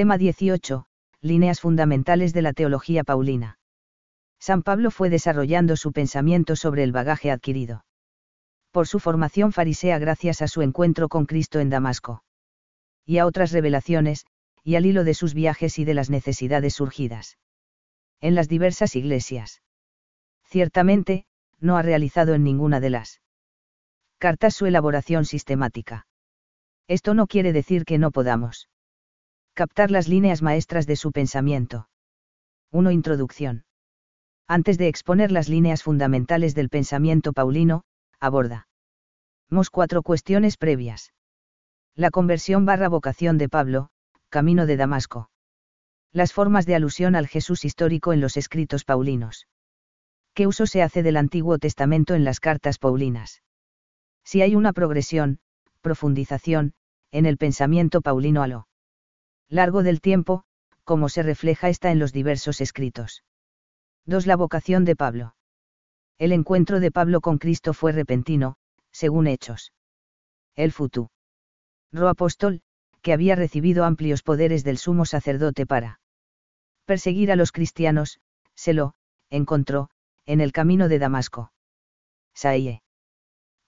Tema 18. Líneas fundamentales de la teología paulina. San Pablo fue desarrollando su pensamiento sobre el bagaje adquirido. Por su formación farisea gracias a su encuentro con Cristo en Damasco. Y a otras revelaciones, y al hilo de sus viajes y de las necesidades surgidas. En las diversas iglesias. Ciertamente, no ha realizado en ninguna de las cartas su elaboración sistemática. Esto no quiere decir que no podamos captar las líneas maestras de su pensamiento. 1. Introducción. Antes de exponer las líneas fundamentales del pensamiento paulino, aborda. Mos cuatro cuestiones previas. La conversión barra vocación de Pablo, camino de Damasco. Las formas de alusión al Jesús histórico en los escritos paulinos. ¿Qué uso se hace del Antiguo Testamento en las cartas paulinas? Si hay una progresión, profundización, en el pensamiento paulino a lo largo del tiempo, como se refleja esta en los diversos escritos. 2. La vocación de Pablo. El encuentro de Pablo con Cristo fue repentino, según Hechos. El futuro. Ro apóstol, que había recibido amplios poderes del sumo sacerdote para perseguir a los cristianos, se lo encontró, en el camino de Damasco. Saie.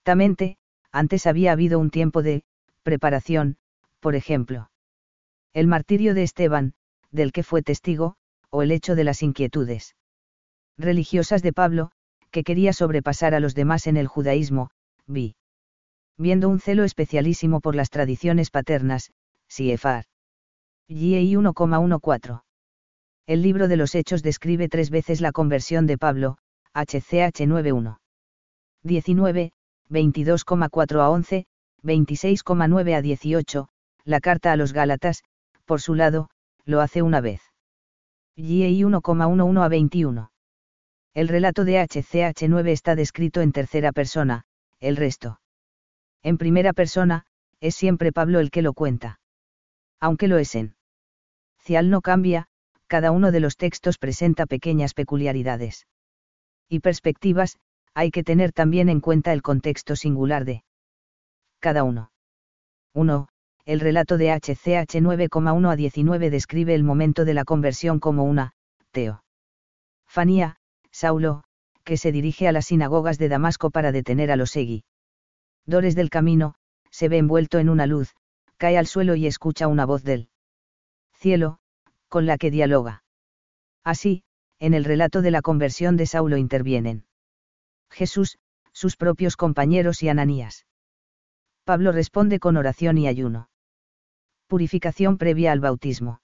Tamente, antes había habido un tiempo de preparación, por ejemplo. El martirio de Esteban, del que fue testigo, o el hecho de las inquietudes religiosas de Pablo, que quería sobrepasar a los demás en el judaísmo, vi. Viendo un celo especialísimo por las tradiciones paternas, Siefar. GEI 1,14. El libro de los Hechos describe tres veces la conversión de Pablo, HCH 91. 19, 22,4 a 11, 26,9 a 18, la carta a los Gálatas, por su lado, lo hace una vez. GEI 1,11 a 21. El relato de HCH 9 está descrito en tercera persona, el resto. En primera persona, es siempre Pablo el que lo cuenta. Aunque lo es en. Cial no cambia, cada uno de los textos presenta pequeñas peculiaridades. Y perspectivas, hay que tener también en cuenta el contexto singular de cada uno. 1. El relato de HCH 9,1 a 19 describe el momento de la conversión como una, teo. Fanía, Saulo, que se dirige a las sinagogas de Damasco para detener a los Dores del camino, se ve envuelto en una luz, cae al suelo y escucha una voz del cielo, con la que dialoga. Así, en el relato de la conversión de Saulo intervienen Jesús, sus propios compañeros y Ananías. Pablo responde con oración y ayuno. Purificación previa al bautismo.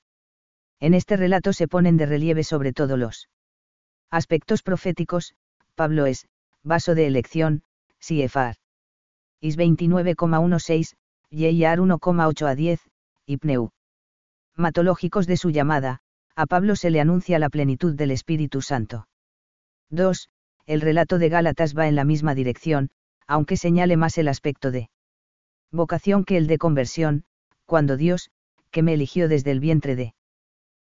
En este relato se ponen de relieve sobre todo los aspectos proféticos, Pablo es, vaso de elección, Siefar. Is 29,16, Yeyar 1,8 a 10, y Pneu. Matológicos de su llamada, a Pablo se le anuncia la plenitud del Espíritu Santo. 2. El relato de Gálatas va en la misma dirección, aunque señale más el aspecto de vocación que el de conversión, cuando Dios, que me eligió desde el vientre de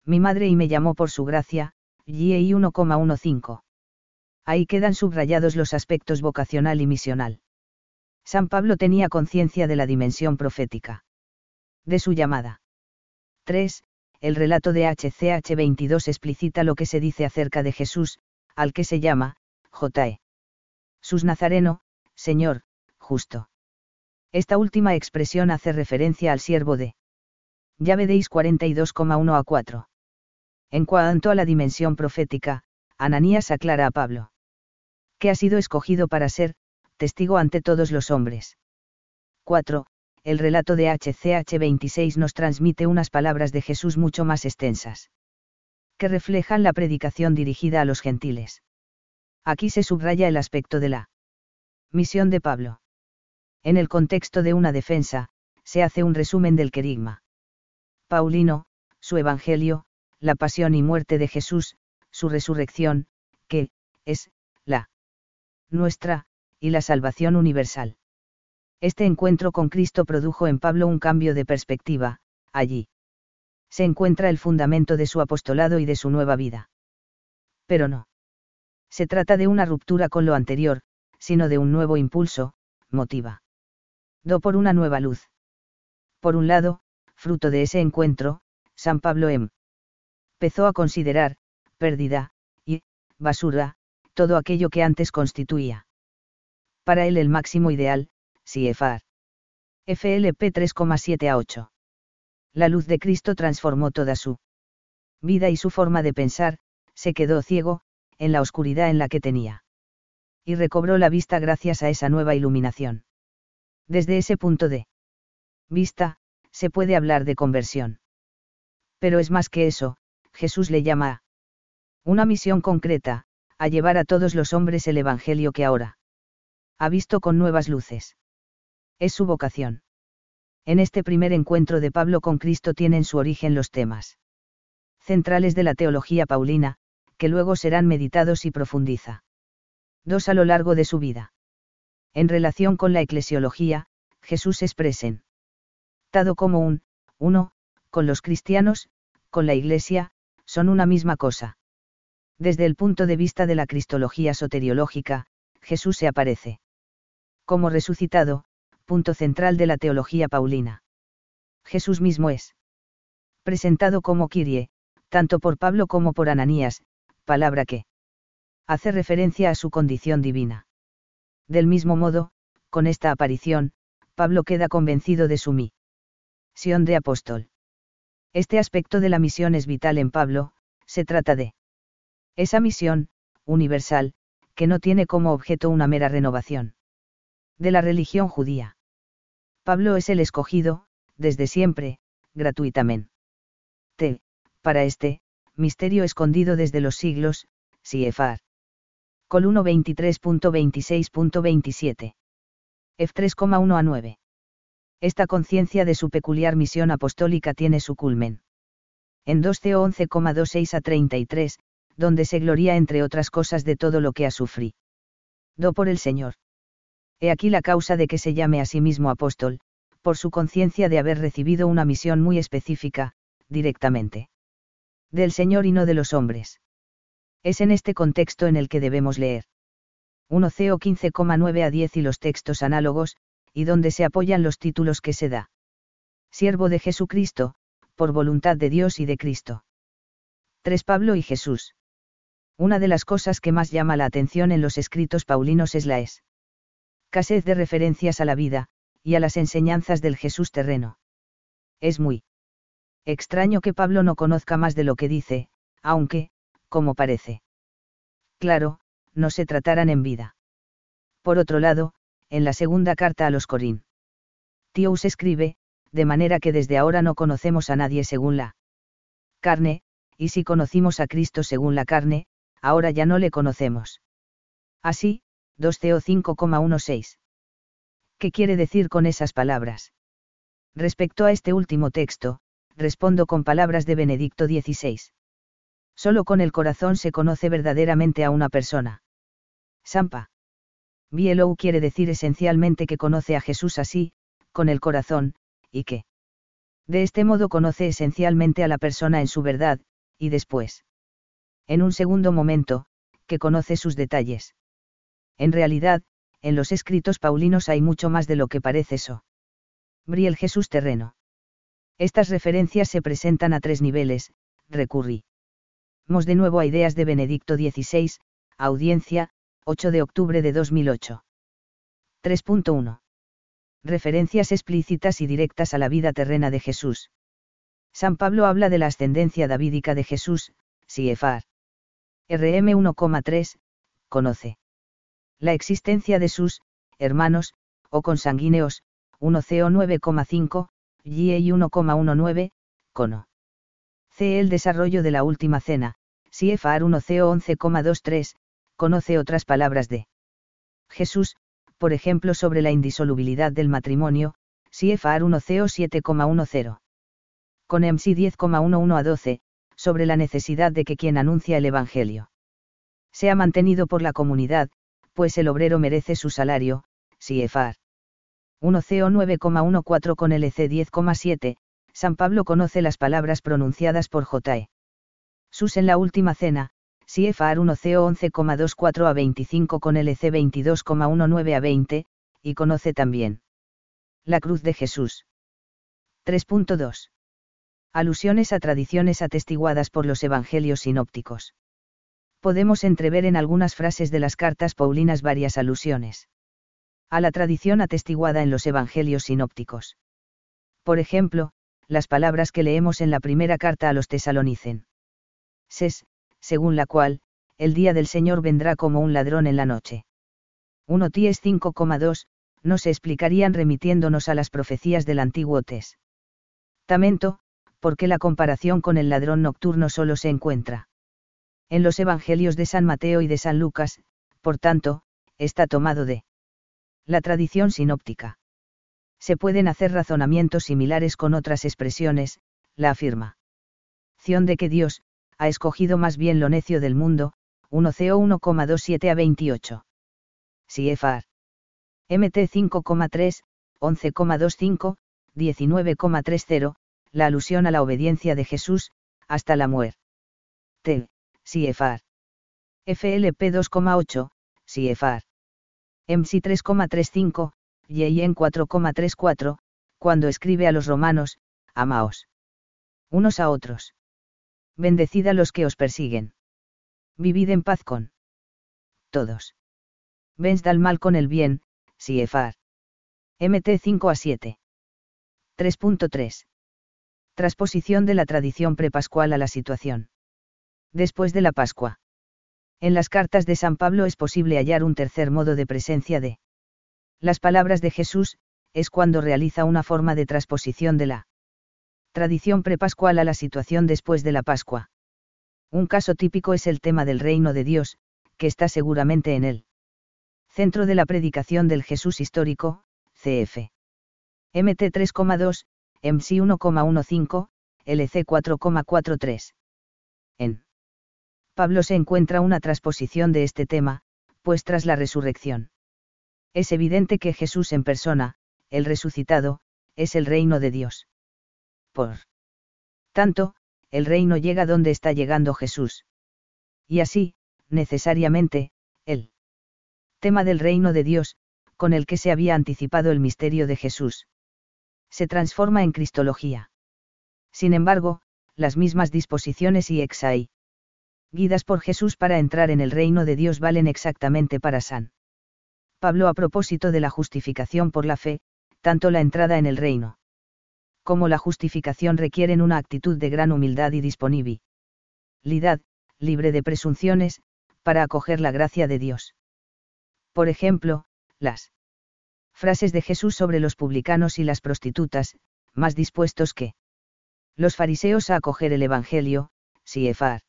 mi madre y me llamó por su gracia, GEI 1,15. Ahí quedan subrayados los aspectos vocacional y misional. San Pablo tenía conciencia de la dimensión profética. De su llamada. 3. El relato de HCH 22 explicita lo que se dice acerca de Jesús, al que se llama, J.E. Sus Nazareno, Señor, justo. Esta última expresión hace referencia al siervo de Ya veis 42,1 a 4. En cuanto a la dimensión profética, Ananías aclara a Pablo. Que ha sido escogido para ser, testigo ante todos los hombres. 4. El relato de HCH 26 nos transmite unas palabras de Jesús mucho más extensas. Que reflejan la predicación dirigida a los gentiles. Aquí se subraya el aspecto de la misión de Pablo. En el contexto de una defensa, se hace un resumen del querigma. Paulino, su Evangelio, la pasión y muerte de Jesús, su resurrección, que, es, la nuestra, y la salvación universal. Este encuentro con Cristo produjo en Pablo un cambio de perspectiva, allí. Se encuentra el fundamento de su apostolado y de su nueva vida. Pero no. Se trata de una ruptura con lo anterior, sino de un nuevo impulso, motiva. Por una nueva luz. Por un lado, fruto de ese encuentro, San Pablo em. Empezó a considerar, pérdida, y, basura, todo aquello que antes constituía. Para él el máximo ideal, CFR. FLP 3,7 a 8. La luz de Cristo transformó toda su vida y su forma de pensar, se quedó ciego, en la oscuridad en la que tenía. Y recobró la vista gracias a esa nueva iluminación. Desde ese punto de vista, se puede hablar de conversión. Pero es más que eso, Jesús le llama a una misión concreta, a llevar a todos los hombres el Evangelio que ahora ha visto con nuevas luces. Es su vocación. En este primer encuentro de Pablo con Cristo tienen su origen los temas centrales de la teología paulina, que luego serán meditados y profundiza. 2. A lo largo de su vida. En relación con la eclesiología, Jesús es presentado como un, uno, con los cristianos, con la Iglesia, son una misma cosa. Desde el punto de vista de la cristología soteriológica, Jesús se aparece como resucitado, punto central de la teología paulina. Jesús mismo es presentado como Kyrie, tanto por Pablo como por Ananías, palabra que hace referencia a su condición divina. Del mismo modo, con esta aparición, Pablo queda convencido de su misión de apóstol. Este aspecto de la misión es vital en Pablo, se trata de esa misión, universal, que no tiene como objeto una mera renovación de la religión judía. Pablo es el escogido, desde siempre, gratuitamente para este, misterio escondido desde los siglos, Siefar. Col 1.23.26.27. F 3,1 a 9. Esta conciencia de su peculiar misión apostólica tiene su culmen. En 2 CO 11,26 a 33, donde se gloria entre otras cosas de todo lo que ha sufrido. Do por el Señor. He aquí la causa de que se llame a sí mismo apóstol, por su conciencia de haber recibido una misión muy específica, directamente del Señor y no de los hombres. Es en este contexto en el que debemos leer. 1 CO 15,9 a 10 y los textos análogos, y donde se apoyan los títulos que se da. Siervo de Jesucristo, por voluntad de Dios y de Cristo. 3 Pablo y Jesús. Una de las cosas que más llama la atención en los escritos paulinos es la escasez de referencias a la vida, y a las enseñanzas del Jesús terreno. Es muy Extraño que Pablo no conozca más de lo que dice, aunque, como parece. Claro, no se trataran en vida. Por otro lado, en la segunda carta a los Corín. Tious escribe, de manera que desde ahora no conocemos a nadie según la carne, y si conocimos a Cristo según la carne, ahora ya no le conocemos. Así, 2 Teo 5,16. ¿Qué quiere decir con esas palabras? Respecto a este último texto, respondo con palabras de Benedicto XVI. Solo con el corazón se conoce verdaderamente a una persona. Sampa. Bielou quiere decir esencialmente que conoce a Jesús así, con el corazón, y que. De este modo conoce esencialmente a la persona en su verdad, y después. En un segundo momento, que conoce sus detalles. En realidad, en los escritos paulinos hay mucho más de lo que parece eso. Briel Jesús terreno. Estas referencias se presentan a tres niveles, recurrimos de nuevo a ideas de Benedicto XVI, audiencia, 8 de octubre de 2008. 3.1. Referencias explícitas y directas a la vida terrena de Jesús. San Pablo habla de la ascendencia davídica de Jesús, Siefar. RM 1,3, conoce. La existencia de sus, hermanos, o consanguíneos, 1 CO 9,5, y 1,19, cono. C. El desarrollo de la última cena, CFAR 1 CO 11,23, conoce otras palabras de Jesús, por ejemplo sobre la indisolubilidad del matrimonio, CFAR 1 CO 7,10. Con MC 10,11 a 12, sobre la necesidad de que quien anuncia el Evangelio sea mantenido por la comunidad, pues el obrero merece su salario, CFAR 1 CO 9,14 con LC 10,7, San Pablo conoce las palabras pronunciadas por J.E. Sus en la última cena, CFAR 1 CO 11,24 a 25 con LC 22,19 a 20, y conoce también la cruz de Jesús. 3.2. Alusiones a tradiciones atestiguadas por los evangelios sinópticos. Podemos entrever en algunas frases de las cartas paulinas varias alusiones a la tradición atestiguada en los evangelios sinópticos. Por ejemplo, las palabras que leemos en la primera carta a los tesalonicen. Ses, según la cual, el día del Señor vendrá como un ladrón en la noche. 1 Ties 5,2, no se explicarían remitiéndonos a las profecías del antiguo Tes. Tamento, porque la comparación con el ladrón nocturno solo se encuentra en los Evangelios de San Mateo y de San Lucas, por tanto, está tomado de la tradición sinóptica. Se pueden hacer razonamientos similares con otras expresiones, la afirma. de que Dios, ha escogido más bien lo necio del mundo, 1 CO 1,27 a 28. Siefar. MT 5,3, 11,25, 19,30, la alusión a la obediencia de Jesús, hasta la muerte. T. Siefar. FLP 2,8, Siefar. MC 3,35, en 4,34, cuando escribe a los romanos, amaos. Unos a otros. Bendecid a los que os persiguen. Vivid en paz con todos. Venced al mal con el bien, Siefar. MT 5 a 7. 3.3. Transposición de la tradición prepascual a la situación. Después de la Pascua. En las cartas de San Pablo es posible hallar un tercer modo de presencia de las palabras de Jesús, es cuando realiza una forma de transposición de la tradición prepascual a la situación después de la Pascua. Un caso típico es el tema del reino de Dios, que está seguramente en él. Centro de la predicación del Jesús histórico, CF. MT 3,2, MC 1,15, LC 4,43. En Pablo se encuentra una transposición de este tema, pues tras la resurrección. Es evidente que Jesús en persona, el resucitado, es el reino de Dios. Por tanto, el reino llega donde está llegando Jesús. Y así, necesariamente, el tema del reino de Dios, con el que se había anticipado el misterio de Jesús. Se transforma en Cristología. Sin embargo, las mismas disposiciones y exai. Guidas por Jesús para entrar en el reino de Dios valen exactamente para San. Pablo a propósito de la justificación por la fe, tanto la entrada en el reino como la justificación requieren una actitud de gran humildad y disponibilidad, libre de presunciones, para acoger la gracia de Dios. Por ejemplo, las frases de Jesús sobre los publicanos y las prostitutas, más dispuestos que los fariseos a acoger el Evangelio, Siefar.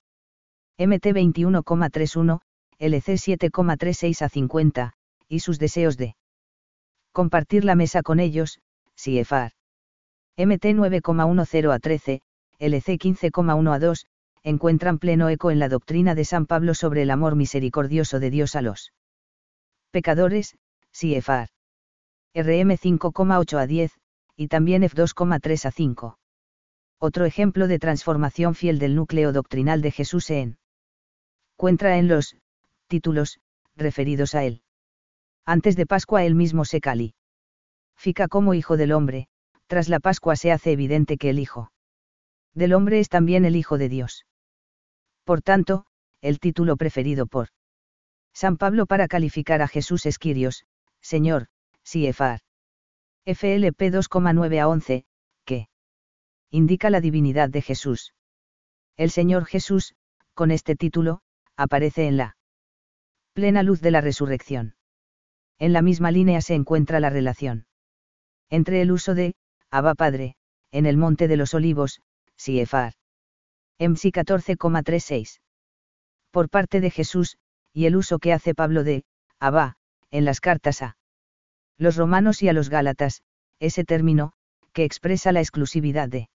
MT 21,31, LC 7,36 a 50, y sus deseos de compartir la mesa con ellos, Siefar. MT 9,10 a 13, LC 15,1 a 2, encuentran pleno eco en la doctrina de San Pablo sobre el amor misericordioso de Dios a los pecadores, Siefar. RM 5,8 a 10, y también F2,3 a 5. Otro ejemplo de transformación fiel del núcleo doctrinal de Jesús en encuentra en los títulos referidos a él. Antes de Pascua él mismo se cali. Fica como hijo del hombre, tras la Pascua se hace evidente que el hijo del hombre es también el hijo de Dios. Por tanto, el título preferido por San Pablo para calificar a Jesús es Quirios, Señor, Siefar. FLP 2,9 a 11, que indica la divinidad de Jesús. El Señor Jesús, con este título, aparece en la plena luz de la resurrección. En la misma línea se encuentra la relación entre el uso de Abba Padre, en el Monte de los Olivos, Siefar. MC 14,36. Por parte de Jesús, y el uso que hace Pablo de Abba, en las cartas a los romanos y a los gálatas, ese término, que expresa la exclusividad de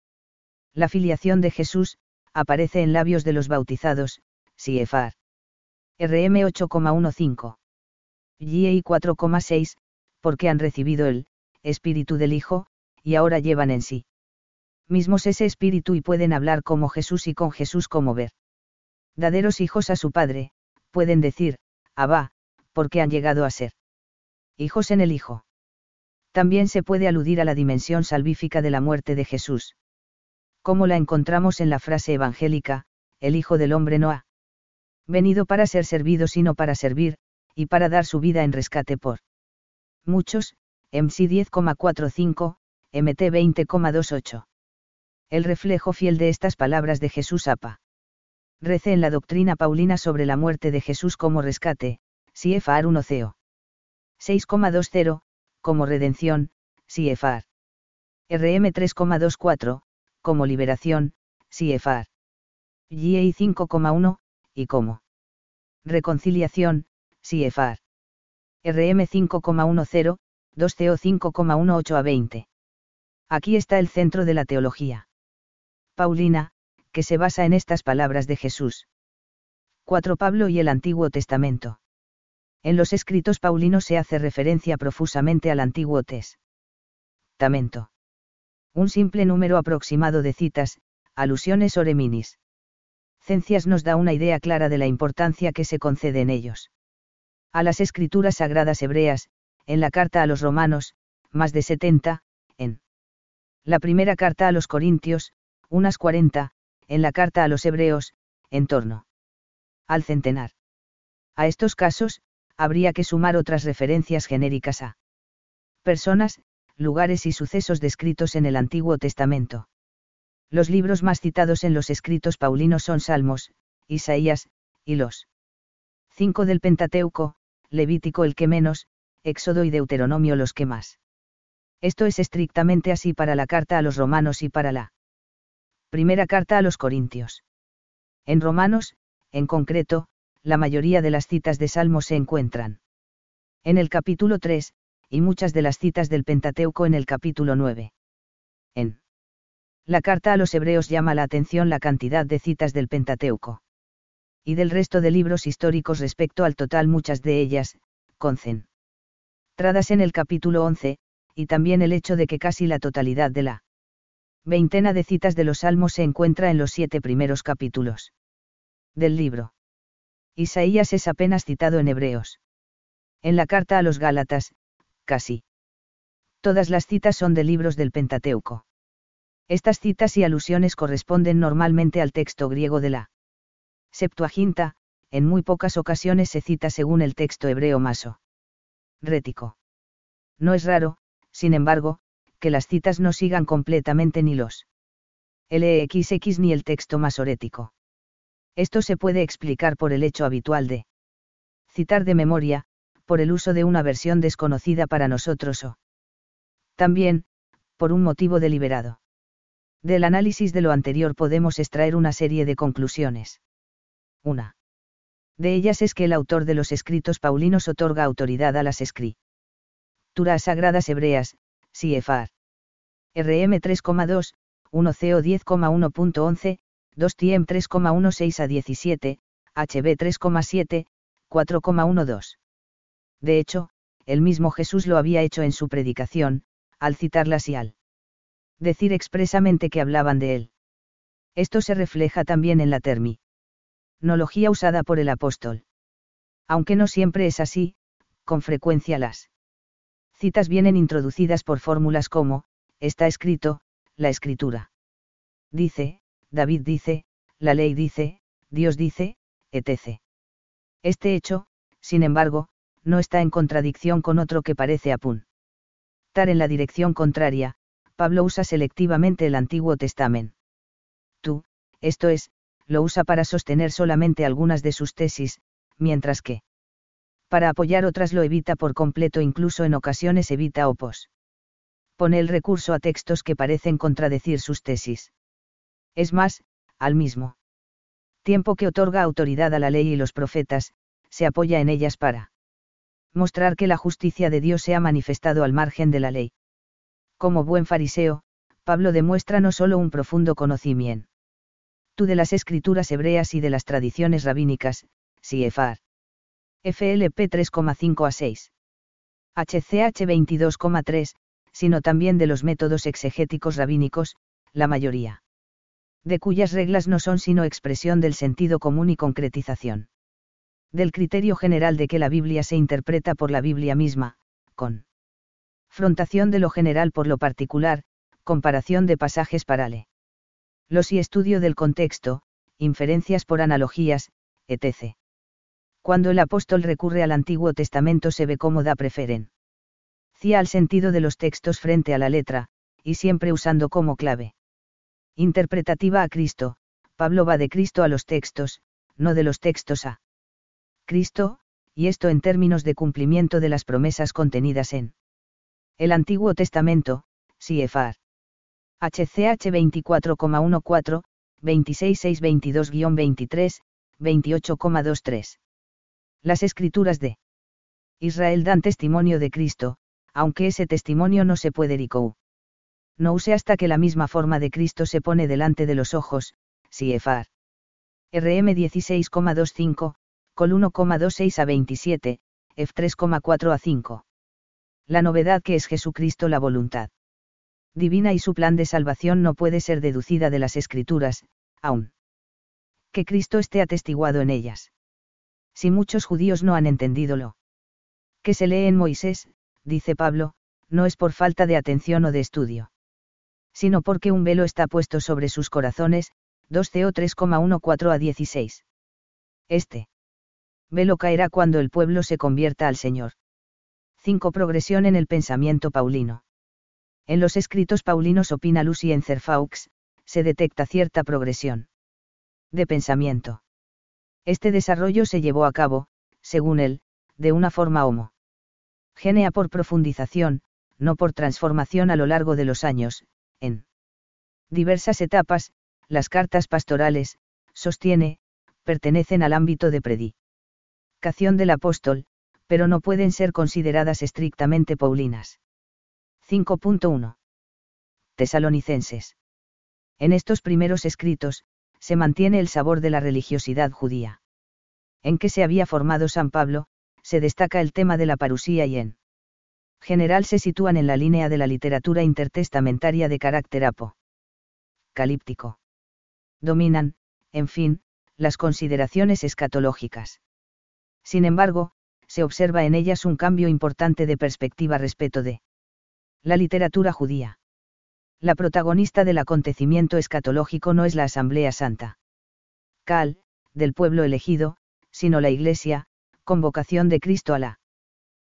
la filiación de Jesús, aparece en labios de los bautizados, Siefar. RM 8,15. GI 4,6, porque han recibido el espíritu del Hijo, y ahora llevan en sí mismos ese espíritu y pueden hablar como Jesús y con Jesús como ver. Daderos hijos a su Padre, pueden decir, Abba, porque han llegado a ser hijos en el Hijo. También se puede aludir a la dimensión salvífica de la muerte de Jesús Como la encontramos en la frase evangélica, el Hijo del Hombre no ha venido para ser servido sino para servir, y para dar su vida en rescate por muchos, MC 10,45, MT 20,28. El reflejo fiel de estas palabras de Jesús apa. Rece en la doctrina paulina sobre la muerte de Jesús como rescate, CFR 1 CO. 6,20, como redención, CFR. RM 3,24, como liberación, CFR. GA 5,1, y como reconciliación, CFR. RM 5,10, 2 CO 5,18 a 20. Aquí está el centro de la teología. Paulina, que se basa en estas palabras de Jesús. 4 Pablo y el Antiguo Testamento. En los escritos paulinos se hace referencia profusamente al Antiguo Testamento. Un simple número aproximado de citas, alusiones o reminis. Cencias nos da una idea clara de la importancia que se concede en ellos. A las escrituras sagradas hebreas, en la carta a los romanos, más de 70, en la primera carta a los corintios, unas 40, en la carta a los hebreos, en torno al centenar. A estos casos, habría que sumar otras referencias genéricas a personas, lugares y sucesos descritos en el Antiguo Testamento. Los libros más citados en los escritos paulinos son Salmos, Isaías, y los cinco del Pentateuco, Levítico el que menos, Éxodo y Deuteronomio los que más. Esto es estrictamente así para la carta a los romanos y para la primera carta a los corintios. En Romanos, en concreto, la mayoría de las citas de Salmos se encuentran en el capítulo 3, y muchas de las citas del Pentateuco en el capítulo 9. En la carta a los hebreos llama la atención la cantidad de citas del Pentateuco. Y del resto de libros históricos respecto al total muchas de ellas, concentradas en el capítulo 11, y también el hecho de que casi la totalidad de la veintena de citas de los salmos se encuentra en los siete primeros capítulos del libro. Isaías es apenas citado en Hebreos. En la carta a los Gálatas, casi. Todas las citas son de libros del Pentateuco. Estas citas y alusiones corresponden normalmente al texto griego de la Septuaginta, en muy pocas ocasiones se cita según el texto hebreo maso. Rético. No es raro, sin embargo, que las citas no sigan completamente ni los LXX ni el texto masorético. Esto se puede explicar por el hecho habitual de citar de memoria, por el uso de una versión desconocida para nosotros o también, por un motivo deliberado. Del análisis de lo anterior podemos extraer una serie de conclusiones. Una de ellas es que el autor de los escritos paulinos otorga autoridad a las escrituras sagradas hebreas, CFR. RM 3,2, 1 CO 10,1.11, 2 TM 3,16 a 17, HB 3,7, 4,12. De hecho, el mismo Jesús lo había hecho en su predicación, al citarlas y al decir expresamente que hablaban de él. Esto se refleja también en la terminología usada por el apóstol. Aunque no siempre es así, con frecuencia las citas vienen introducidas por fórmulas como, está escrito, la escritura. Dice, David dice, la ley dice, Dios dice, etc. Este hecho, sin embargo, no está en contradicción con otro que parece apuntar en la dirección contraria, Pablo usa selectivamente el Antiguo Testamento. Tú, esto es, lo usa para sostener solamente algunas de sus tesis, mientras que para apoyar otras lo evita por completo, incluso en ocasiones evita opos. Pone el recurso a textos que parecen contradecir sus tesis. Es más, al mismo tiempo que otorga autoridad a la ley y los profetas, se apoya en ellas para mostrar que la justicia de Dios se ha manifestado al margen de la ley. Como buen fariseo, Pablo demuestra no solo un profundo conocimiento de las escrituras hebreas y de las tradiciones rabínicas, CFR. FLP 3,5 a 6. HCH 22,3, sino también de los métodos exegéticos rabínicos, la mayoría de cuyas reglas no son sino expresión del sentido común y concretización. Del criterio general de que la Biblia se interpreta por la Biblia misma, con frontación de lo general por lo particular, comparación de pasajes parale. Los y estudio del contexto, inferencias por analogías, etc. Cuando el apóstol recurre al Antiguo Testamento se ve cómo da preferen. Cia al sentido de los textos frente a la letra, y siempre usando como clave. Interpretativa a Cristo, Pablo va de Cristo a los textos, no de los textos a Cristo, y esto en términos de cumplimiento de las promesas contenidas en el Antiguo Testamento, CFR. HCH 24,14, 26622-23, 28,23. Las escrituras de Israel dan testimonio de Cristo, aunque ese testimonio no se puede ricou. No use hasta que la misma forma de Cristo se pone delante de los ojos, CFR. RM 16,25, Col 1,26 a 27, F 3,4 a 5. La novedad que es Jesucristo la voluntad divina y su plan de salvación no puede ser deducida de las escrituras, aún. Que Cristo esté atestiguado en ellas. Si muchos judíos no han entendido lo que se lee en Moisés, dice Pablo, no es por falta de atención o de estudio. Sino porque un velo está puesto sobre sus corazones, 2 CO 3,14 a 16. Este velo caerá cuando el pueblo se convierta al Señor. 5. Progresión en el pensamiento paulino. En los escritos paulinos opina Lucy en Cerfaux, se detecta cierta progresión de pensamiento. Este desarrollo se llevó a cabo, según él, de una forma homo. Genea por profundización, no por transformación a lo largo de los años, en diversas etapas, las cartas pastorales, sostiene, pertenecen al ámbito de predicación del apóstol, pero no pueden ser consideradas estrictamente paulinas. 5.1. Tesalonicenses. En estos primeros escritos, se mantiene el sabor de la religiosidad judía. En que se había formado San Pablo, se destaca el tema de la parusía y en general se sitúan en la línea de la literatura intertestamentaria de carácter apocalíptico. Dominan, en fin, las consideraciones escatológicas. Sin embargo, se observa en ellas un cambio importante de perspectiva respecto de la literatura judía. La protagonista del acontecimiento escatológico no es la Asamblea Santa. Cal, del pueblo elegido, sino la Iglesia, convocación de Cristo a la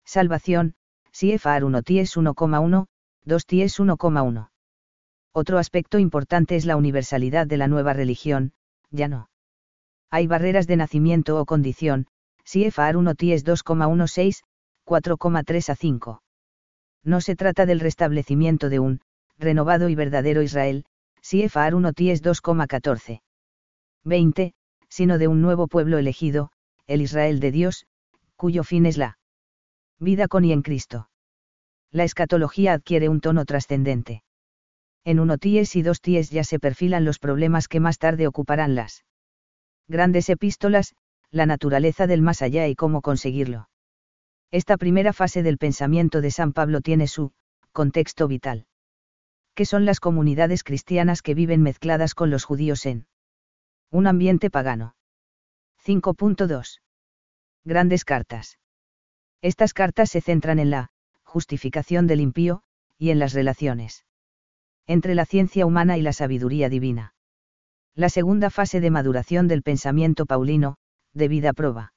salvación, CFR 1 ties 1,1, 2 ties 1,1. Otro aspecto importante es la universalidad de la nueva religión, ya no. Hay barreras de nacimiento o condición, CFR 1 ties 2,16, 4,3 a 5 no se trata del restablecimiento de un, renovado y verdadero Israel, CFR 1 Ties 2,14. 20, sino de un nuevo pueblo elegido, el Israel de Dios, cuyo fin es la vida con y en Cristo. La escatología adquiere un tono trascendente. En 1 Ties y 2 Ties ya se perfilan los problemas que más tarde ocuparán las grandes epístolas, la naturaleza del más allá y cómo conseguirlo. Esta primera fase del pensamiento de San Pablo tiene su contexto vital. ¿Qué son las comunidades cristianas que viven mezcladas con los judíos en un ambiente pagano? 5.2. Grandes cartas. Estas cartas se centran en la justificación del impío, y en las relaciones entre la ciencia humana y la sabiduría divina. La segunda fase de maduración del pensamiento paulino, de vida prueba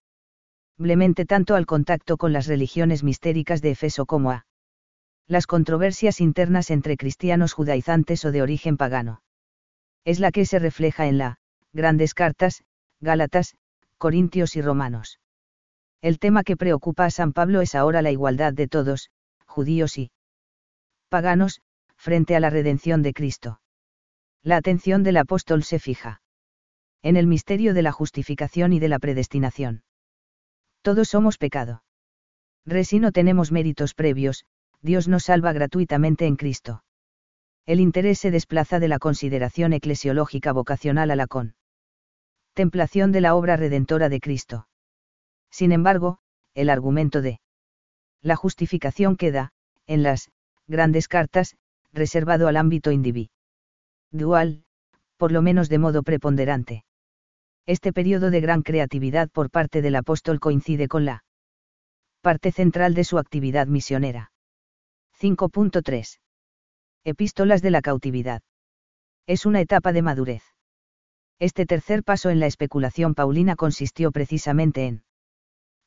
tanto al contacto con las religiones mistéricas de Efeso como a las controversias internas entre cristianos judaizantes o de origen pagano. Es la que se refleja en la, grandes cartas, Gálatas, Corintios y Romanos. El tema que preocupa a San Pablo es ahora la igualdad de todos, judíos y paganos, frente a la redención de Cristo. La atención del apóstol se fija en el misterio de la justificación y de la predestinación. Todos somos pecado. Resi no tenemos méritos previos, Dios nos salva gratuitamente en Cristo. El interés se desplaza de la consideración eclesiológica vocacional a la contemplación de la obra redentora de Cristo. Sin embargo, el argumento de la justificación queda, en las grandes cartas, reservado al ámbito individual, por lo menos de modo preponderante. Este periodo de gran creatividad por parte del apóstol coincide con la parte central de su actividad misionera. 5.3. Epístolas de la cautividad. Es una etapa de madurez. Este tercer paso en la especulación paulina consistió precisamente en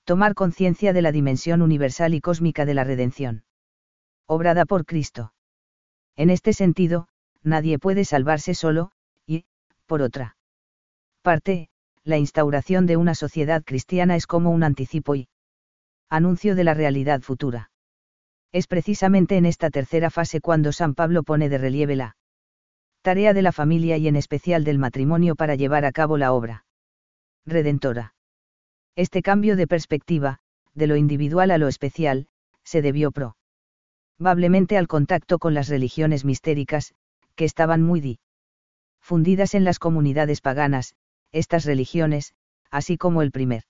tomar conciencia de la dimensión universal y cósmica de la redención. Obrada por Cristo. En este sentido, nadie puede salvarse solo, y, por otra parte, la instauración de una sociedad cristiana es como un anticipo y anuncio de la realidad futura. Es precisamente en esta tercera fase cuando San Pablo pone de relieve la tarea de la familia y en especial del matrimonio para llevar a cabo la obra redentora. Este cambio de perspectiva, de lo individual a lo especial, se debió probablemente al contacto con las religiones mistéricas, que estaban muy difundidas en las comunidades paganas, estas religiones, así como el primer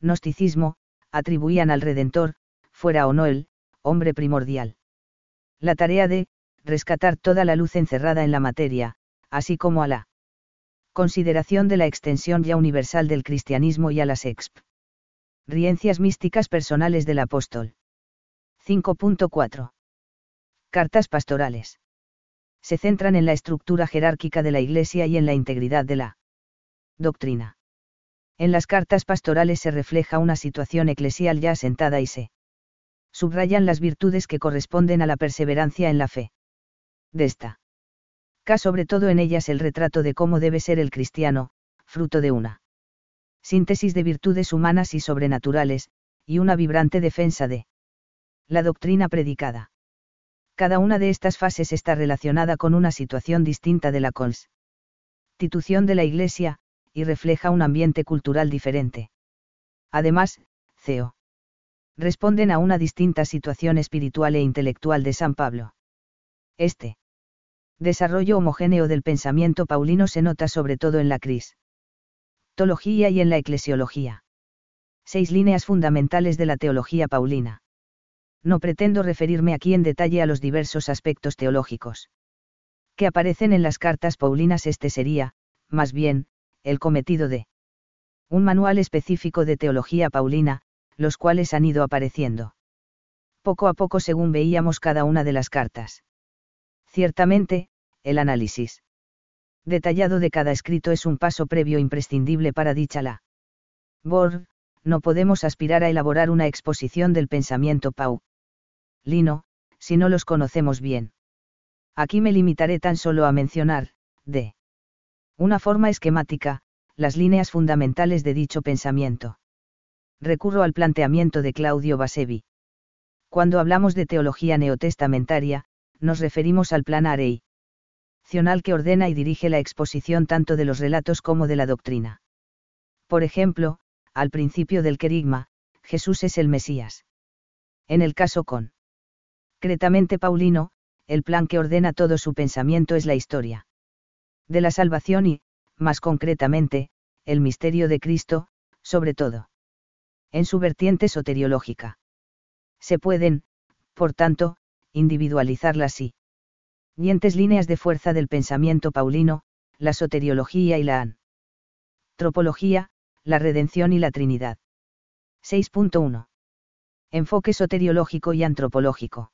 gnosticismo, atribuían al Redentor, fuera o no el, hombre primordial. La tarea de, rescatar toda la luz encerrada en la materia, así como a la consideración de la extensión ya universal del cristianismo y a las exp. Riencias místicas personales del apóstol. 5.4. Cartas pastorales. Se centran en la estructura jerárquica de la Iglesia y en la integridad de la doctrina. En las cartas pastorales se refleja una situación eclesial ya asentada y se subrayan las virtudes que corresponden a la perseverancia en la fe. De esta. Sobre todo en ellas el retrato de cómo debe ser el cristiano, fruto de una síntesis de virtudes humanas y sobrenaturales, y una vibrante defensa de la doctrina predicada. Cada una de estas fases está relacionada con una situación distinta de la constitución de la Iglesia, y refleja un ambiente cultural diferente. Además, CEO. Responden a una distinta situación espiritual e intelectual de San Pablo. Este desarrollo homogéneo del pensamiento paulino se nota sobre todo en la cristología y en la eclesiología. Seis líneas fundamentales de la teología paulina. No pretendo referirme aquí en detalle a los diversos aspectos teológicos que aparecen en las cartas paulinas. Este sería, más bien, el cometido de un manual específico de teología paulina, los cuales han ido apareciendo. Poco a poco según veíamos cada una de las cartas. Ciertamente, el análisis detallado de cada escrito es un paso previo imprescindible para dicha la. Bor, no podemos aspirar a elaborar una exposición del pensamiento Pau. Lino, si no los conocemos bien. Aquí me limitaré tan solo a mencionar, de una forma esquemática, las líneas fundamentales de dicho pensamiento. Recurro al planteamiento de Claudio Basevi. Cuando hablamos de teología neotestamentaria, nos referimos al plan arei que ordena y dirige la exposición tanto de los relatos como de la doctrina. Por ejemplo, al principio del querigma, Jesús es el Mesías. En el caso con Cretamente Paulino, el plan que ordena todo su pensamiento es la historia de la salvación y, más concretamente, el misterio de Cristo, sobre todo. En su vertiente soteriológica. Se pueden, por tanto, individualizar las siguientes líneas de fuerza del pensamiento paulino, la soteriología y la antropología, la redención y la Trinidad. 6.1. Enfoque soteriológico y antropológico.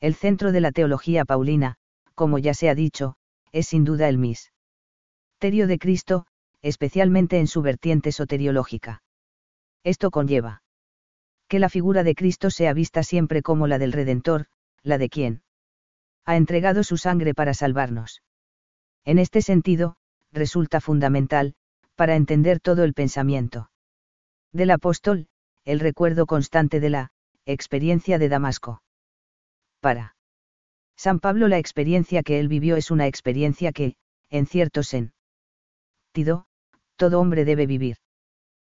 El centro de la teología paulina, como ya se ha dicho, es sin duda el misterio de Cristo, especialmente en su vertiente soteriológica. Esto conlleva que la figura de Cristo sea vista siempre como la del Redentor, la de quien ha entregado su sangre para salvarnos. En este sentido, resulta fundamental, para entender todo el pensamiento del apóstol, el recuerdo constante de la experiencia de Damasco. Para San Pablo la experiencia que él vivió es una experiencia que, en cierto sentido, todo hombre debe vivir.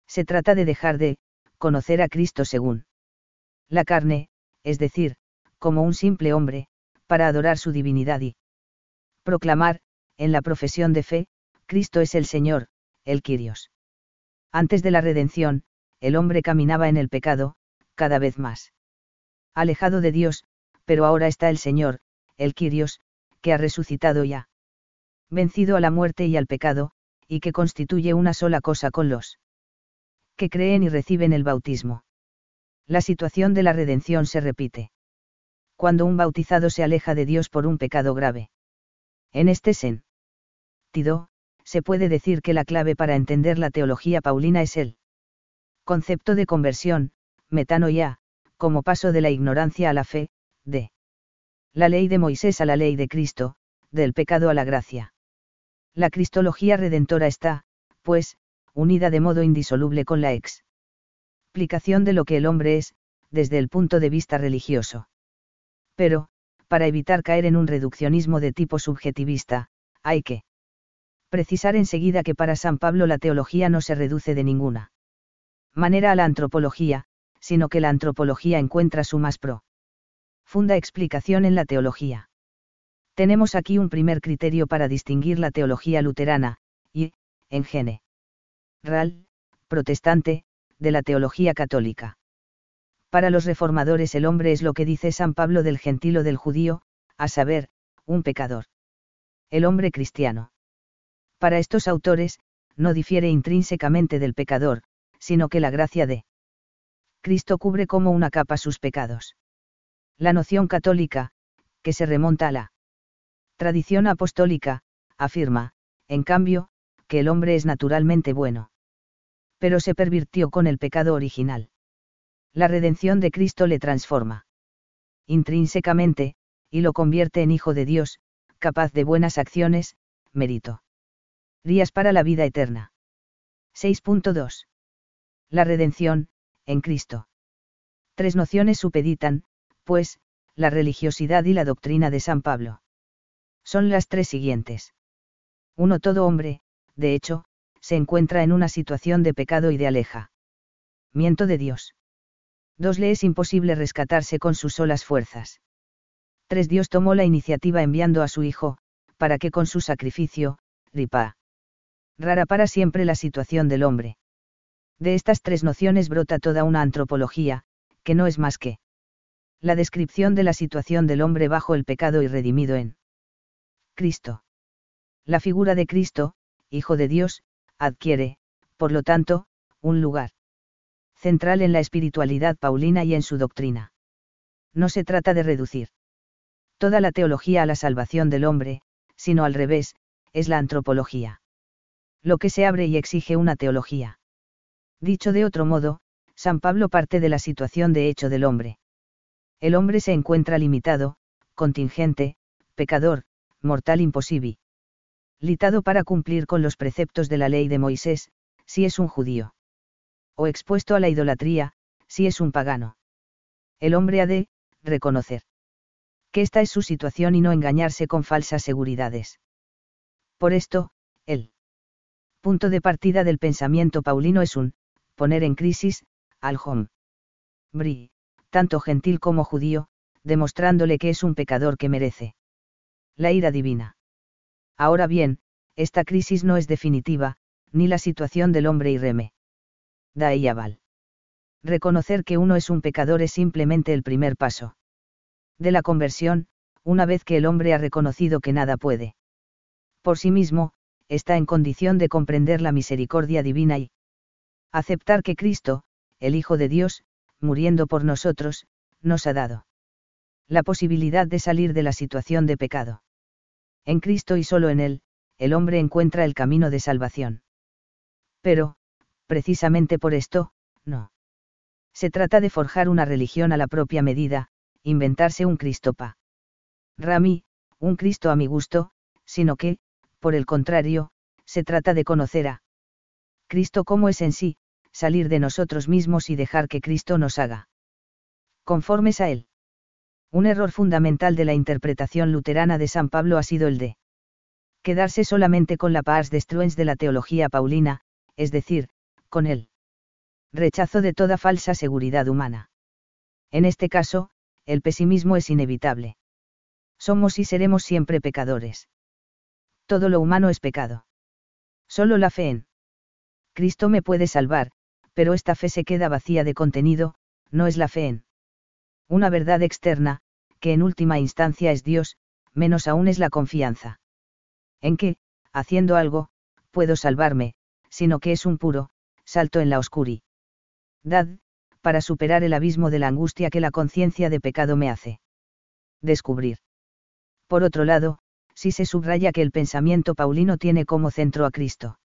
Se trata de dejar de, conocer a Cristo según la carne, es decir, como un simple hombre, para adorar su divinidad y proclamar, en la profesión de fe, Cristo es el Señor, el Quirios. Antes de la redención, el hombre caminaba en el pecado, cada vez más alejado de Dios, pero ahora está el Señor, el Kyrios, que ha resucitado ya. Vencido a la muerte y al pecado, y que constituye una sola cosa con los que creen y reciben el bautismo. La situación de la redención se repite. Cuando un bautizado se aleja de Dios por un pecado grave. En este sentido, se puede decir que la clave para entender la teología paulina es el concepto de conversión, metanoia, como paso de la ignorancia a la fe, de la ley de Moisés a la ley de Cristo, del pecado a la gracia. La cristología redentora está, pues, unida de modo indisoluble con la explicación de lo que el hombre es, desde el punto de vista religioso. Pero, para evitar caer en un reduccionismo de tipo subjetivista, hay que precisar enseguida que para San Pablo la teología no se reduce de ninguna manera a la antropología, sino que la antropología encuentra su más profunda explicación en la teología. Tenemos aquí un primer criterio para distinguir la teología luterana, y, en general, protestante, de la teología católica. Para los reformadores el hombre es lo que dice San Pablo del gentil o del judío, a saber, un pecador. El hombre cristiano. Para estos autores, no difiere intrínsecamente del pecador, sino que la gracia de Cristo cubre como una capa sus pecados. La noción católica, que se remonta a la tradición apostólica, afirma, en cambio, que el hombre es naturalmente bueno. Pero se pervirtió con el pecado original. La redención de Cristo le transforma. Intrínsecamente, y lo convierte en hijo de Dios, capaz de buenas acciones, mérito. Días para la vida eterna. 6.2. La redención, en Cristo. Tres nociones supeditan, pues, la religiosidad y la doctrina de San Pablo. Son las tres siguientes. 1. Todo hombre, de hecho, se encuentra en una situación de pecado y de aleja. Miento de Dios. 2. Le es imposible rescatarse con sus solas fuerzas. 3. Dios tomó la iniciativa enviando a su Hijo, para que con su sacrificio, ripa. Rara para siempre la situación del hombre. De estas tres nociones brota toda una antropología, que no es más que la descripción de la situación del hombre bajo el pecado y redimido en Cristo. La figura de Cristo, Hijo de Dios, adquiere, por lo tanto, un lugar central en la espiritualidad paulina y en su doctrina. No se trata de reducir toda la teología a la salvación del hombre, sino al revés, es la antropología. Lo que se abre y exige una teología. Dicho de otro modo, San Pablo parte de la situación de hecho del hombre. El hombre se encuentra limitado, contingente, pecador, mortal imposible. Litado para cumplir con los preceptos de la ley de Moisés, si es un judío. O expuesto a la idolatría, si es un pagano. El hombre ha de, reconocer. Que esta es su situación y no engañarse con falsas seguridades. Por esto, el punto de partida del pensamiento paulino es un, poner en crisis, al hom. Bri, tanto gentil como judío, demostrándole que es un pecador que merece la ira divina. Ahora bien, esta crisis no es definitiva, ni la situación del hombre irreme. Daiyabal. Reconocer que uno es un pecador es simplemente el primer paso. De la conversión, una vez que el hombre ha reconocido que nada puede. Por sí mismo, está en condición de comprender la misericordia divina y aceptar que Cristo, el Hijo de Dios, muriendo por nosotros, nos ha dado la posibilidad de salir de la situación de pecado. En Cristo y solo en Él, el hombre encuentra el camino de salvación. Pero, precisamente por esto, no. Se trata de forjar una religión a la propia medida, inventarse un Cristo pa. Rami, un Cristo a mi gusto, sino que, por el contrario, se trata de conocer a Cristo como es en sí, salir de nosotros mismos y dejar que Cristo nos haga conformes a Él. Un error fundamental de la interpretación luterana de San Pablo ha sido el de quedarse solamente con la paz destruens de la teología paulina, es decir, con el rechazo de toda falsa seguridad humana. En este caso, el pesimismo es inevitable. Somos y seremos siempre pecadores. Todo lo humano es pecado. Solo la fe en Cristo me puede salvar, pero esta fe se queda vacía de contenido, no es la fe en una verdad externa, que en última instancia es Dios, menos aún es la confianza. En que, haciendo algo, puedo salvarme, sino que es un puro, salto en la oscuridad. para superar el abismo de la angustia que la conciencia de pecado me hace descubrir. Por otro lado, si se subraya que el pensamiento paulino tiene como centro a Cristo.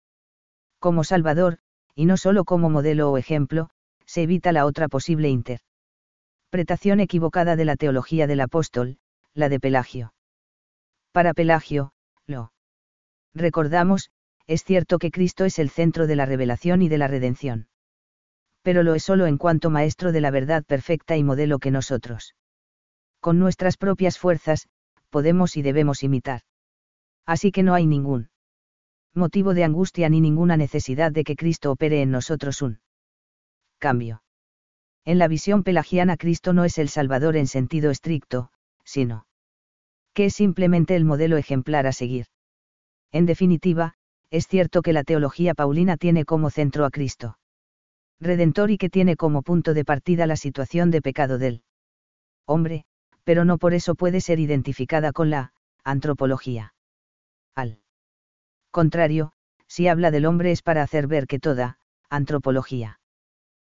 Como Salvador, y no solo como modelo o ejemplo, se evita la otra posible interpretación equivocada de la teología del apóstol, la de Pelagio. Para Pelagio, lo recordamos, es cierto que Cristo es el centro de la revelación y de la redención. Pero lo es solo en cuanto maestro de la verdad perfecta y modelo que nosotros. Con nuestras propias fuerzas, podemos y debemos imitar. Así que no hay ningún motivo de angustia ni ninguna necesidad de que Cristo opere en nosotros un cambio. En la visión pelagiana Cristo no es el Salvador en sentido estricto, sino que es simplemente el modelo ejemplar a seguir. En definitiva, es cierto que la teología paulina tiene como centro a Cristo. Redentor y que tiene como punto de partida la situación de pecado del hombre, pero no por eso puede ser identificada con la antropología. Al contrario, si habla del hombre es para hacer ver que toda antropología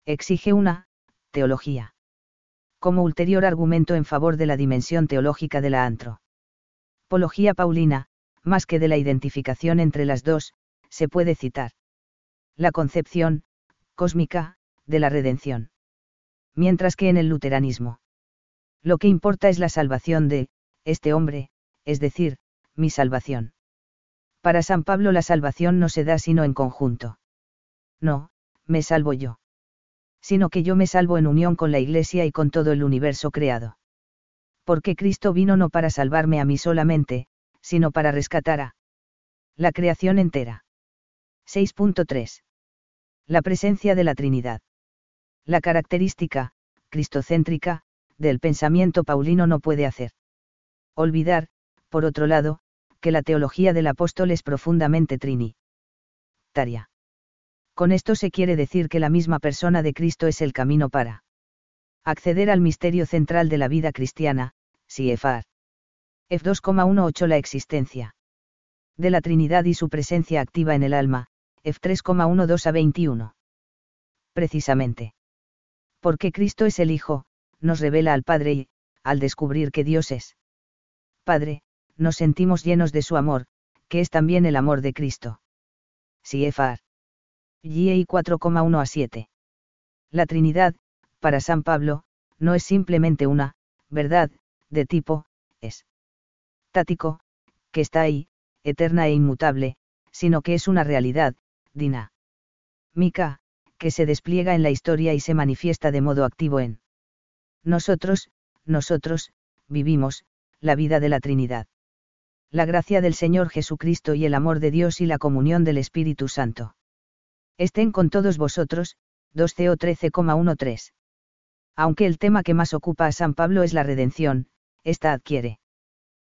exige una teología. Como ulterior argumento en favor de la dimensión teológica de la antropología paulina, más que de la identificación entre las dos, se puede citar la concepción, cósmica, de la redención. Mientras que en el luteranismo, lo que importa es la salvación de, este hombre, es decir, mi salvación. Para San Pablo la salvación no se da sino en conjunto. No, me salvo yo. Sino que yo me salvo en unión con la Iglesia y con todo el universo creado. Porque Cristo vino no para salvarme a mí solamente, sino para rescatar a la creación entera. 6.3. La presencia de la Trinidad. La característica, cristocéntrica, del pensamiento paulino no puede hacer. Olvidar, por otro lado, que la teología del apóstol es profundamente trinitaria. Con esto se quiere decir que la misma persona de Cristo es el camino para acceder al misterio central de la vida cristiana, Siefar. F2,18 La existencia de la Trinidad y su presencia activa en el alma, F3,12 a 21. Precisamente. Porque Cristo es el Hijo, nos revela al Padre y, al descubrir que Dios es Padre, nos sentimos llenos de su amor, que es también el amor de Cristo. Siefar. GI 4,1 a 7. La Trinidad, para San Pablo, no es simplemente una, verdad, de tipo, es tático, que está ahí, eterna e inmutable, sino que es una realidad, dinámica, que se despliega en la historia y se manifiesta de modo activo en nosotros, nosotros, vivimos, la vida de la Trinidad. La gracia del Señor Jesucristo y el amor de Dios y la comunión del Espíritu Santo. Estén con todos vosotros, 2 Co 13,13. Aunque el tema que más ocupa a San Pablo es la redención, esta adquiere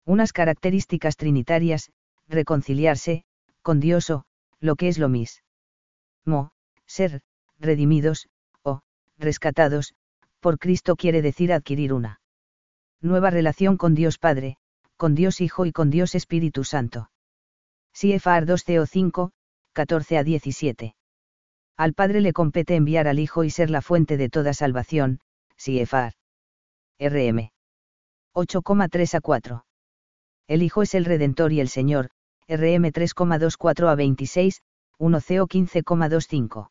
unas características trinitarias, reconciliarse, con Dios o, lo que es lo mismo, ser, redimidos, o, rescatados, por Cristo quiere decir adquirir una nueva relación con Dios Padre, con Dios Hijo y con Dios Espíritu Santo. CFR 2 CO 5, 14 a 17. Al Padre le compete enviar al Hijo y ser la fuente de toda salvación, CFR. RM. 8,3 a 4. El Hijo es el Redentor y el Señor, RM 3,24 a 26, 1 CO 15,25.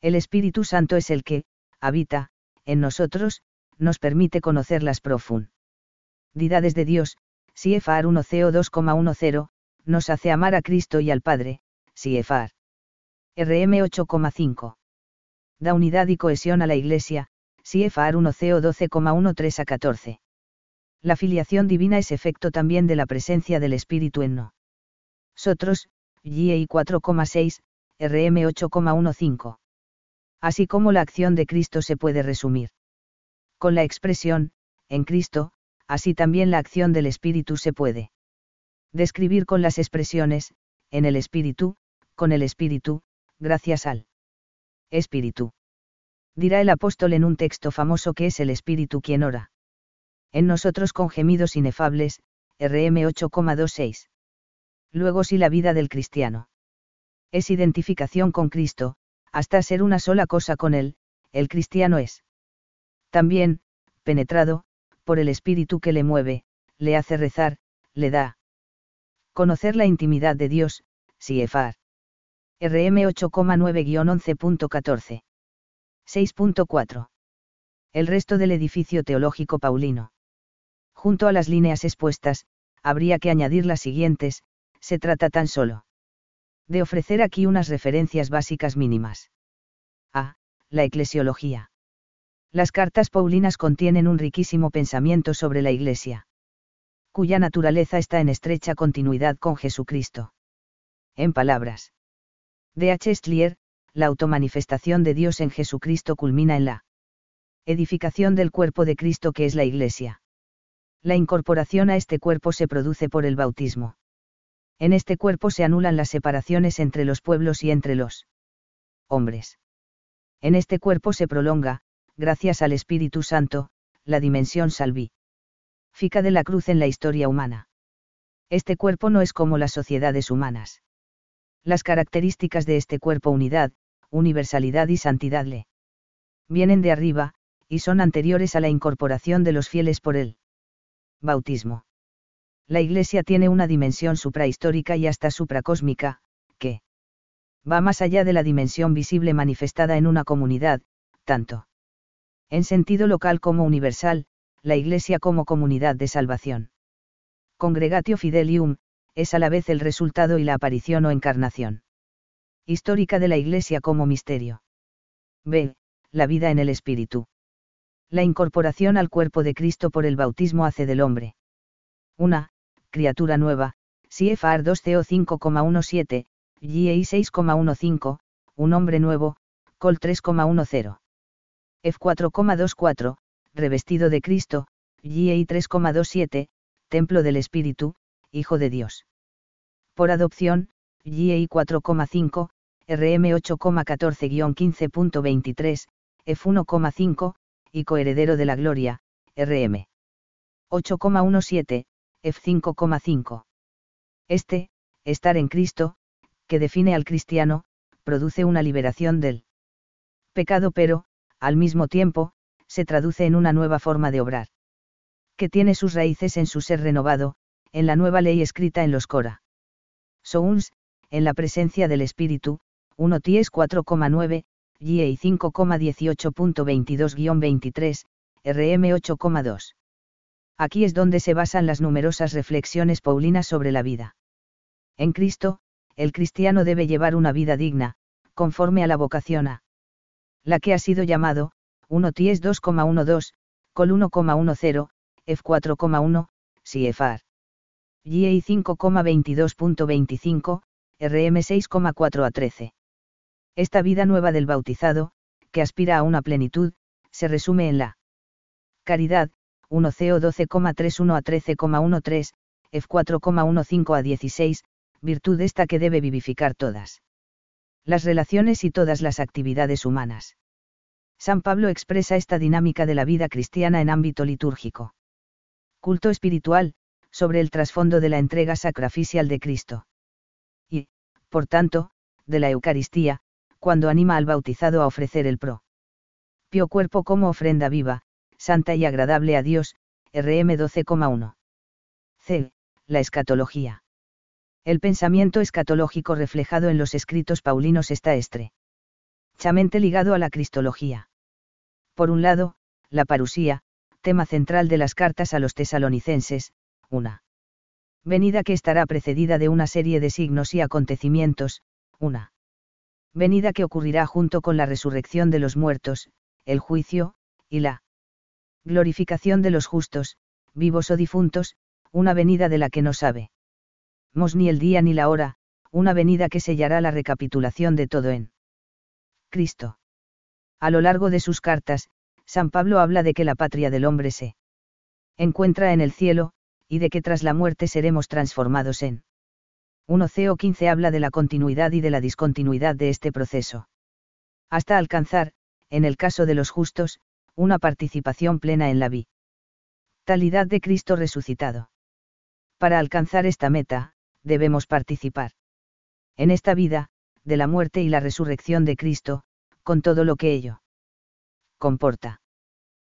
El Espíritu Santo es el que, habita, en nosotros, nos permite conocer las profundidades de Dios, CFR 1 CO 2,10, nos hace amar a Cristo y al Padre, CFR. RM 8,5. Da unidad y cohesión a la Iglesia, CFR 1 CO 12,13 a 14. La filiación divina es efecto también de la presencia del Espíritu en nosotros, GI 4,6, RM 8,15 así como la acción de Cristo se puede resumir. Con la expresión, en Cristo, así también la acción del Espíritu se puede describir con las expresiones, en el Espíritu, con el Espíritu, gracias al Espíritu. Dirá el apóstol en un texto famoso que es el Espíritu quien ora. En nosotros con gemidos inefables, RM 8,26. Luego si la vida del cristiano es identificación con Cristo, hasta ser una sola cosa con él, el cristiano es. También, penetrado, por el espíritu que le mueve, le hace rezar, le da Conocer la intimidad de Dios, CIEFAR. RM 8,9-11.14. 6.4. El resto del edificio teológico paulino. Junto a las líneas expuestas, habría que añadir las siguientes, se trata tan solo de ofrecer aquí unas referencias básicas mínimas. A. La eclesiología. Las cartas paulinas contienen un riquísimo pensamiento sobre la Iglesia, cuya naturaleza está en estrecha continuidad con Jesucristo. En palabras de H. Stlier, la automanifestación de Dios en Jesucristo culmina en la edificación del cuerpo de Cristo que es la Iglesia. La incorporación a este cuerpo se produce por el bautismo. En este cuerpo se anulan las separaciones entre los pueblos y entre los hombres. En este cuerpo se prolonga, gracias al Espíritu Santo, la dimensión salvífica de la cruz en la historia humana. Este cuerpo no es como las sociedades humanas. Las características de este cuerpo unidad, universalidad y santidad le vienen de arriba, y son anteriores a la incorporación de los fieles por él. Bautismo. La Iglesia tiene una dimensión suprahistórica y hasta supracósmica, que va más allá de la dimensión visible manifestada en una comunidad, tanto en sentido local como universal, la Iglesia como comunidad de salvación. Congregatio Fidelium, es a la vez el resultado y la aparición o encarnación histórica de la Iglesia como misterio. B. La vida en el Espíritu. La incorporación al cuerpo de Cristo por el bautismo hace del hombre. Una, criatura nueva, CFR 2CO 5,17, GEI 6,15, un hombre nuevo, Col 3,10. F4,24, revestido de Cristo, GEI 3,27, templo del Espíritu, Hijo de Dios. Por adopción, GEI 4,5, RM 8,14-15.23, F1,5, y coheredero de la gloria, RM 8,17, F5,5. Este, estar en Cristo, que define al cristiano, produce una liberación del pecado pero, al mismo tiempo, se traduce en una nueva forma de obrar. Que tiene sus raíces en su ser renovado, en la nueva ley escrita en los Cora. Souns, en la presencia del Espíritu, 1 Ties 4,9, GA 5,18.22-23, RM 8,2. Aquí es donde se basan las numerosas reflexiones paulinas sobre la vida. En Cristo, el cristiano debe llevar una vida digna, conforme a la vocación a la que ha sido llamado, 1 Ties 2,12, Col 1,10, F 4,1, CFR. GA 5,22.25, RM 6,4 a 13. Esta vida nueva del bautizado, que aspira a una plenitud, se resume en la caridad, 1 CO 12,31 a 13,13, F 4,15 a 16, virtud esta que debe vivificar todas las relaciones y todas las actividades humanas. San Pablo expresa esta dinámica de la vida cristiana en ámbito litúrgico. Culto espiritual, sobre el trasfondo de la entrega sacrificial de Cristo. Y, por tanto, de la Eucaristía, cuando anima al bautizado a ofrecer el pro. Pio cuerpo como ofrenda viva, santa y agradable a Dios, RM 12,1. C. La escatología. El pensamiento escatológico reflejado en los escritos paulinos está estrechamente ligado a la cristología. Por un lado, la parusía, tema central de las cartas a los tesalonicenses, una venida que estará precedida de una serie de signos y acontecimientos, una venida que ocurrirá junto con la resurrección de los muertos, el juicio, y la glorificación de los justos, vivos o difuntos, una venida de la que no sabe. Mos ni el día ni la hora, una venida que sellará la recapitulación de todo en Cristo. A lo largo de sus cartas, San Pablo habla de que la patria del hombre se encuentra en el cielo, y de que tras la muerte seremos transformados en 1 CO 15 habla de la continuidad y de la discontinuidad de este proceso. Hasta alcanzar, en el caso de los justos, una participación plena en la vitalidad de Cristo resucitado. Para alcanzar esta meta, debemos participar. En esta vida, de la muerte y la resurrección de Cristo, con todo lo que ello comporta.